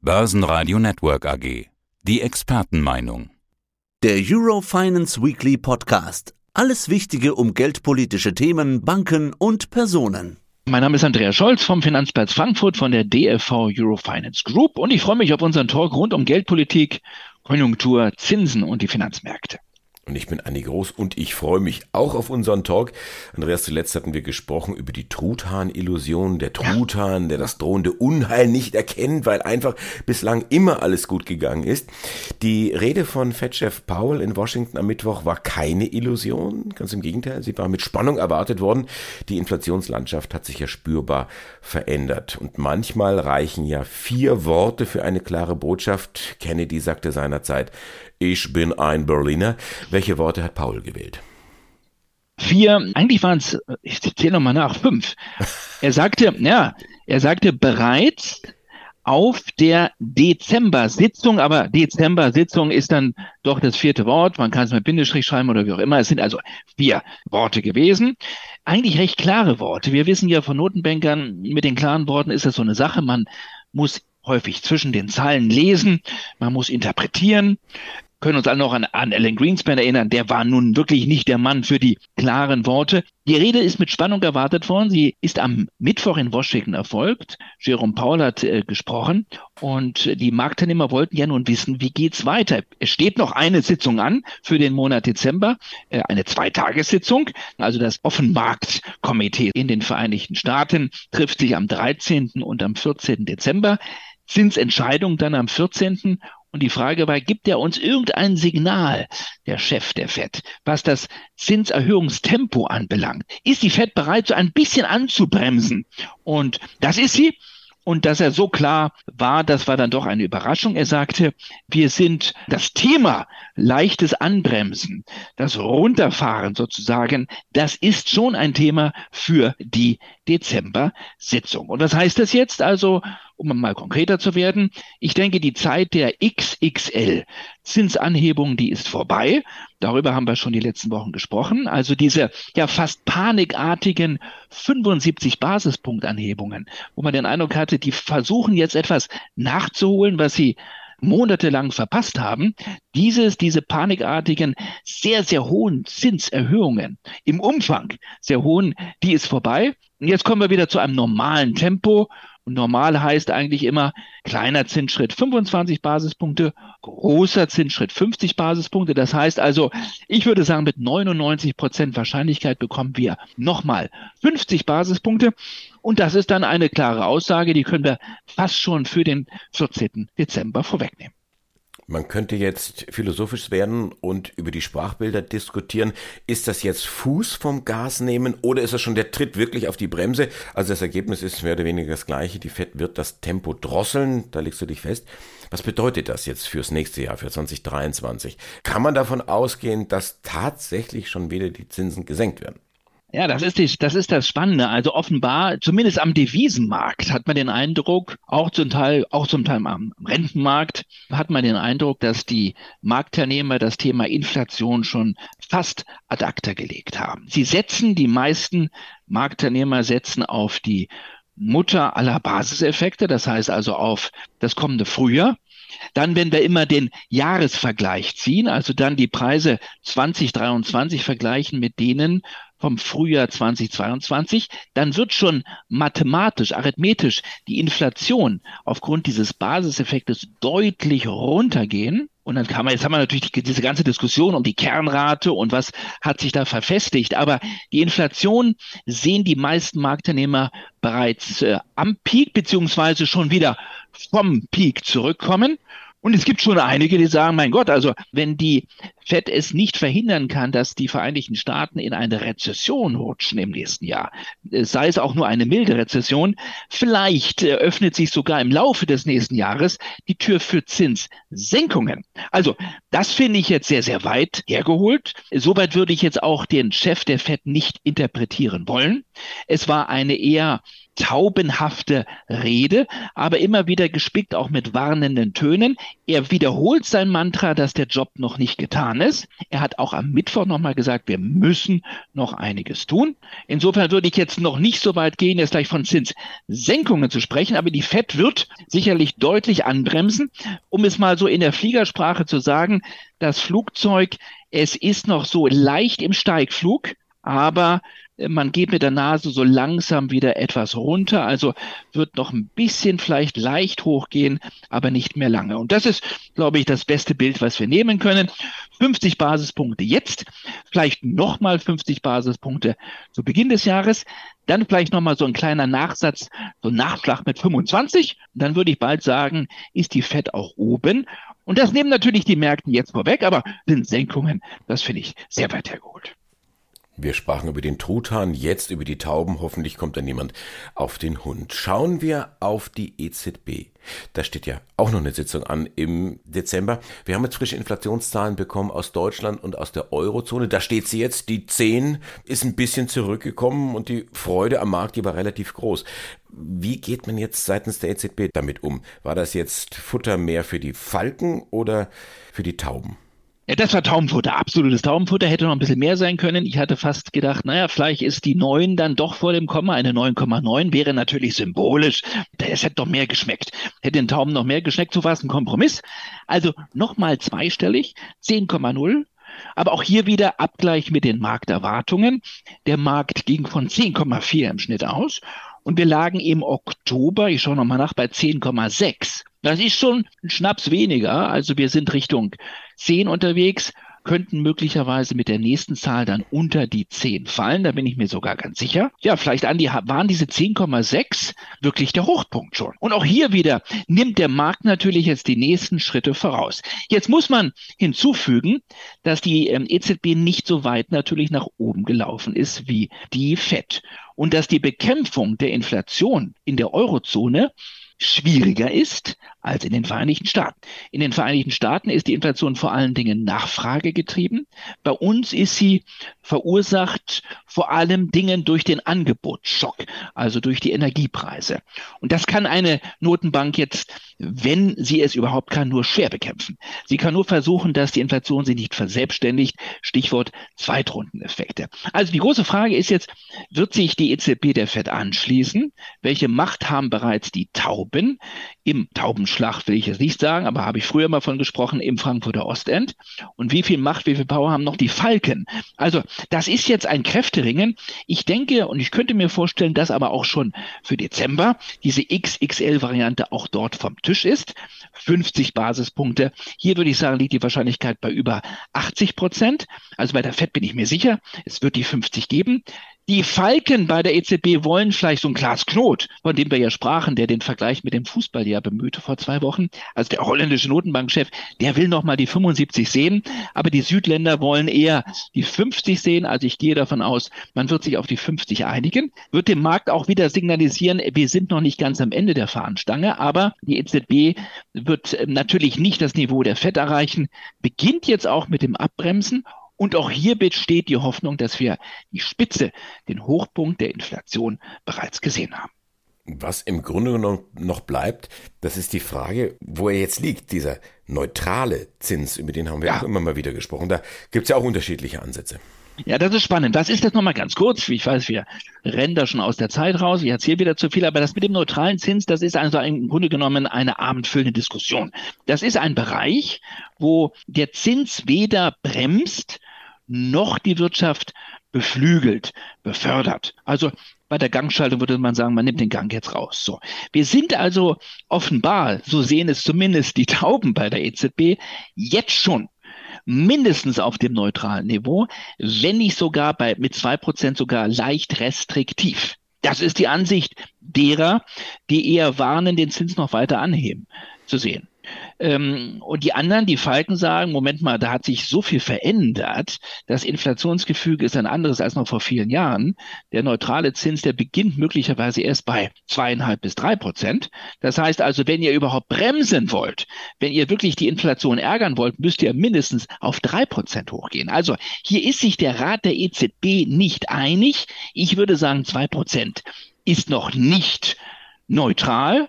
Börsenradio Network AG. Die Expertenmeinung. Der Eurofinance Weekly Podcast. Alles Wichtige um geldpolitische Themen, Banken und Personen. Mein Name ist Andreas Scholz vom Finanzplatz Frankfurt von der DFV Eurofinance Group und ich freue mich auf unseren Talk rund um Geldpolitik, Konjunktur, Zinsen und die Finanzmärkte. Und ich bin Anni Groß und ich freue mich auch auf unseren Talk. Andreas, zuletzt hatten wir gesprochen über die Truthahn-Illusion. Der Truthahn, der das drohende Unheil nicht erkennt, weil einfach bislang immer alles gut gegangen ist. Die Rede von Fed-Chef Powell in Washington am Mittwoch war keine Illusion. Ganz im Gegenteil, sie war mit Spannung erwartet worden. Die Inflationslandschaft hat sich ja spürbar verändert. Und manchmal reichen ja vier Worte für eine klare Botschaft. Kennedy sagte seinerzeit, ich bin ein Berliner. Welche Worte hat Paul gewählt? Vier, eigentlich waren es, ich zähle nochmal nach, fünf. Er sagte, ja, er sagte bereits auf der Dezember-Sitzung, aber Dezember-Sitzung ist dann doch das vierte Wort. Man kann es mit Bindestrich schreiben oder wie auch immer. Es sind also vier Worte gewesen. Eigentlich recht klare Worte. Wir wissen ja von Notenbankern, mit den klaren Worten ist das so eine Sache. Man muss häufig zwischen den Zeilen lesen, man muss interpretieren können uns alle noch an, an Alan Greenspan erinnern. Der war nun wirklich nicht der Mann für die klaren Worte. Die Rede ist mit Spannung erwartet worden. Sie ist am Mittwoch in Washington erfolgt. Jerome Powell hat äh, gesprochen und die Marktteilnehmer wollten ja nun wissen, wie geht's weiter. Es steht noch eine Sitzung an für den Monat Dezember, äh, eine Zweitagessitzung. Also das Offenmarktkomitee in den Vereinigten Staaten trifft sich am 13. und am 14. Dezember. Zinsentscheidung dann am 14. Und die Frage war, gibt er uns irgendein Signal, der Chef der FED, was das Zinserhöhungstempo anbelangt? Ist die FED bereit, so ein bisschen anzubremsen? Und das ist sie. Und dass er so klar war, das war dann doch eine Überraschung. Er sagte, wir sind das Thema leichtes Anbremsen, das Runterfahren sozusagen, das ist schon ein Thema für die Dezember-Sitzung. Und was heißt das jetzt? Also um mal konkreter zu werden, ich denke, die Zeit der XXL Zinsanhebung, die ist vorbei. Darüber haben wir schon die letzten Wochen gesprochen. Also diese ja fast panikartigen 75 Basispunktanhebungen, wo man den Eindruck hatte, die versuchen jetzt etwas nachzuholen, was sie monatelang verpasst haben, dieses, diese panikartigen, sehr, sehr hohen Zinserhöhungen im Umfang, sehr hohen, die ist vorbei. Und jetzt kommen wir wieder zu einem normalen Tempo und normal heißt eigentlich immer kleiner Zinsschritt 25 Basispunkte, großer Zinsschritt 50 Basispunkte. Das heißt also, ich würde sagen, mit 99 Prozent Wahrscheinlichkeit bekommen wir nochmal 50 Basispunkte. Und das ist dann eine klare Aussage, die können wir fast schon für den 14. Dezember vorwegnehmen. Man könnte jetzt philosophisch werden und über die Sprachbilder diskutieren. Ist das jetzt Fuß vom Gas nehmen oder ist das schon der Tritt wirklich auf die Bremse? Also das Ergebnis ist mehr oder weniger das gleiche. Die FED wird das Tempo drosseln, da legst du dich fest. Was bedeutet das jetzt fürs nächste Jahr, für 2023? Kann man davon ausgehen, dass tatsächlich schon wieder die Zinsen gesenkt werden? Ja, das ist, die, das ist das Spannende. Also offenbar, zumindest am Devisenmarkt hat man den Eindruck, auch zum Teil, auch zum Teil am Rentenmarkt hat man den Eindruck, dass die Marktteilnehmer das Thema Inflation schon fast ad acta gelegt haben. Sie setzen, die meisten Marktteilnehmer setzen auf die Mutter aller Basiseffekte, das heißt also auf das kommende Frühjahr. Dann, wenn wir immer den Jahresvergleich ziehen, also dann die Preise 2023 vergleichen mit denen vom Frühjahr 2022, dann wird schon mathematisch, arithmetisch die Inflation aufgrund dieses Basiseffektes deutlich runtergehen. Und dann kann man, jetzt haben wir natürlich die, diese ganze Diskussion um die Kernrate und was hat sich da verfestigt. Aber die Inflation sehen die meisten Marktteilnehmer bereits äh, am Peak beziehungsweise schon wieder vom Peak zurückkommen. Und es gibt schon einige, die sagen, mein Gott, also wenn die FED es nicht verhindern kann, dass die Vereinigten Staaten in eine Rezession rutschen im nächsten Jahr, äh, sei es auch nur eine milde Rezession, vielleicht öffnet sich sogar im Laufe des nächsten Jahres die Tür für Zinssenkungen. Also das finde ich jetzt sehr, sehr weit hergeholt. Soweit würde ich jetzt auch den Chef der FED nicht interpretieren wollen. Es war eine eher taubenhafte Rede, aber immer wieder gespickt auch mit warnenden Tönen. Er wiederholt sein Mantra, dass der Job noch nicht getan kann es. Er hat auch am Mittwoch nochmal gesagt, wir müssen noch einiges tun. Insofern würde ich jetzt noch nicht so weit gehen, jetzt gleich von Zinssenkungen zu sprechen, aber die FED wird sicherlich deutlich anbremsen. Um es mal so in der Fliegersprache zu sagen, das Flugzeug, es ist noch so leicht im Steigflug, aber man geht mit der Nase so langsam wieder etwas runter, also wird noch ein bisschen vielleicht leicht hochgehen, aber nicht mehr lange. Und das ist, glaube ich, das beste Bild, was wir nehmen können. 50 Basispunkte jetzt, vielleicht nochmal 50 Basispunkte zu Beginn des Jahres, dann vielleicht nochmal so ein kleiner Nachsatz, so ein Nachschlag mit 25. Dann würde ich bald sagen, ist die Fed auch oben. Und das nehmen natürlich die Märkte jetzt vorweg, aber sind Senkungen, das finde ich sehr weit hergeholt. Wir sprachen über den Truthahn, jetzt über die Tauben. Hoffentlich kommt da niemand auf den Hund. Schauen wir auf die EZB. Da steht ja auch noch eine Sitzung an im Dezember. Wir haben jetzt frische Inflationszahlen bekommen aus Deutschland und aus der Eurozone. Da steht sie jetzt. Die 10 ist ein bisschen zurückgekommen und die Freude am Markt, die war relativ groß. Wie geht man jetzt seitens der EZB damit um? War das jetzt Futter mehr für die Falken oder für die Tauben? Ja, das war Taubenfutter, absolutes Taubenfutter, hätte noch ein bisschen mehr sein können. Ich hatte fast gedacht, naja, vielleicht ist die 9 dann doch vor dem Komma, eine 9,9 wäre natürlich symbolisch. Es hätte doch mehr geschmeckt. Hätte den Tauben noch mehr geschmeckt, so war es ein Kompromiss. Also nochmal zweistellig, 10,0. Aber auch hier wieder Abgleich mit den Markterwartungen. Der Markt ging von 10,4 im Schnitt aus und wir lagen im Oktober, ich schaue nochmal nach, bei 10,6. Das ist schon ein Schnaps weniger. Also wir sind Richtung 10 unterwegs, könnten möglicherweise mit der nächsten Zahl dann unter die 10 fallen. Da bin ich mir sogar ganz sicher. Ja, vielleicht Andi, waren diese 10,6 wirklich der Hochpunkt schon. Und auch hier wieder nimmt der Markt natürlich jetzt die nächsten Schritte voraus. Jetzt muss man hinzufügen, dass die ähm, EZB nicht so weit natürlich nach oben gelaufen ist wie die FED. Und dass die Bekämpfung der Inflation in der Eurozone schwieriger ist als in den Vereinigten Staaten. In den Vereinigten Staaten ist die Inflation vor allen Dingen nachfragegetrieben. Bei uns ist sie verursacht vor allem Dingen durch den Angebotsschock, also durch die Energiepreise. Und das kann eine Notenbank jetzt, wenn sie es überhaupt kann, nur schwer bekämpfen. Sie kann nur versuchen, dass die Inflation sich nicht verselbstständigt. Stichwort Zweitrundeneffekte. Also die große Frage ist jetzt, wird sich die EZB der Fed anschließen? Welche Macht haben bereits die Tauben im Taubenschlag? Schlacht will ich jetzt nicht sagen, aber habe ich früher mal von gesprochen im Frankfurter Ostend. Und wie viel Macht, wie viel Power haben noch die Falken? Also das ist jetzt ein Kräfteringen. Ich denke und ich könnte mir vorstellen, dass aber auch schon für Dezember diese XXL-Variante auch dort vom Tisch ist. 50 Basispunkte. Hier würde ich sagen, liegt die Wahrscheinlichkeit bei über 80 Prozent. Also bei der FED bin ich mir sicher, es wird die 50 geben. Die Falken bei der EZB wollen vielleicht so ein Klaas Knot, von dem wir ja sprachen, der den Vergleich mit dem Fußball ja bemühte vor zwei Wochen. Also der holländische Notenbankchef, der will nochmal die 75 sehen, aber die Südländer wollen eher die 50 sehen. Also ich gehe davon aus, man wird sich auf die 50 einigen, wird dem Markt auch wieder signalisieren, wir sind noch nicht ganz am Ende der Fahnenstange, aber die EZB wird natürlich nicht das Niveau der FED erreichen, beginnt jetzt auch mit dem Abbremsen und auch hier besteht die Hoffnung, dass wir die Spitze, den Hochpunkt der Inflation bereits gesehen haben. Was im Grunde genommen noch bleibt, das ist die Frage, wo er jetzt liegt, dieser neutrale Zins, über den haben wir ja. auch immer mal wieder gesprochen. Da gibt es ja auch unterschiedliche Ansätze. Ja, das ist spannend. Was ist das nochmal ganz kurz? Ich weiß, wir rennen da schon aus der Zeit raus. Ich erzähle wieder zu viel, aber das mit dem neutralen Zins, das ist also im Grunde genommen eine abendfüllende Diskussion. Das ist ein Bereich, wo der Zins weder bremst noch die Wirtschaft beflügelt, befördert. Also bei der Gangschaltung würde man sagen, man nimmt den Gang jetzt raus. So. Wir sind also offenbar, so sehen es zumindest die Tauben bei der EZB, jetzt schon mindestens auf dem neutralen Niveau, wenn nicht sogar bei, mit zwei Prozent sogar leicht restriktiv. Das ist die Ansicht derer, die eher warnen, den Zins noch weiter anheben zu sehen. Ähm, und die anderen, die Falken sagen, Moment mal, da hat sich so viel verändert. Das Inflationsgefüge ist ein anderes als noch vor vielen Jahren. Der neutrale Zins, der beginnt möglicherweise erst bei zweieinhalb bis drei Prozent. Das heißt also, wenn ihr überhaupt bremsen wollt, wenn ihr wirklich die Inflation ärgern wollt, müsst ihr mindestens auf drei Prozent hochgehen. Also hier ist sich der Rat der EZB nicht einig. Ich würde sagen, zwei Prozent ist noch nicht neutral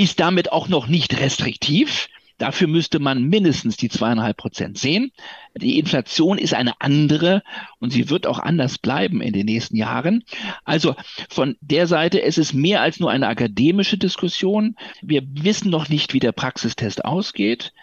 ist damit auch noch nicht restriktiv. Dafür müsste man mindestens die zweieinhalb Prozent sehen. Die Inflation ist eine andere und sie wird auch anders bleiben in den nächsten Jahren. Also von der Seite, es ist mehr als nur eine akademische Diskussion. Wir wissen noch nicht, wie der Praxistest ausgeht.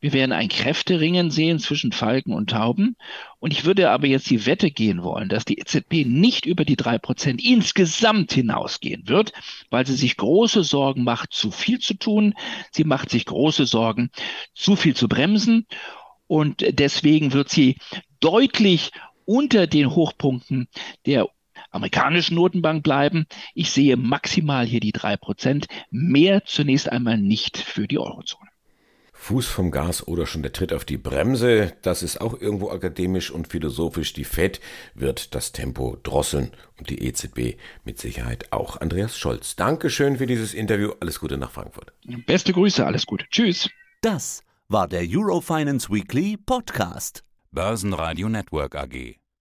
Wir werden ein Kräfteringen sehen zwischen Falken und Tauben. Und ich würde aber jetzt die Wette gehen wollen, dass die EZB nicht über die drei Prozent insgesamt hinausgehen wird, weil sie sich große Sorgen macht, zu viel zu tun. Sie macht sich große Sorgen, zu viel zu bremsen. Und deswegen wird sie deutlich unter den Hochpunkten der amerikanischen Notenbank bleiben. Ich sehe maximal hier die drei Prozent, mehr zunächst einmal nicht für die Eurozone. Fuß vom Gas oder schon der Tritt auf die Bremse, das ist auch irgendwo akademisch und philosophisch. Die Fed wird das Tempo drosseln und die EZB mit Sicherheit auch. Andreas Scholz, Dankeschön für dieses Interview. Alles Gute nach Frankfurt. Beste Grüße, alles Gute. Tschüss. Das war der Eurofinance Weekly Podcast. Börsenradio Network AG.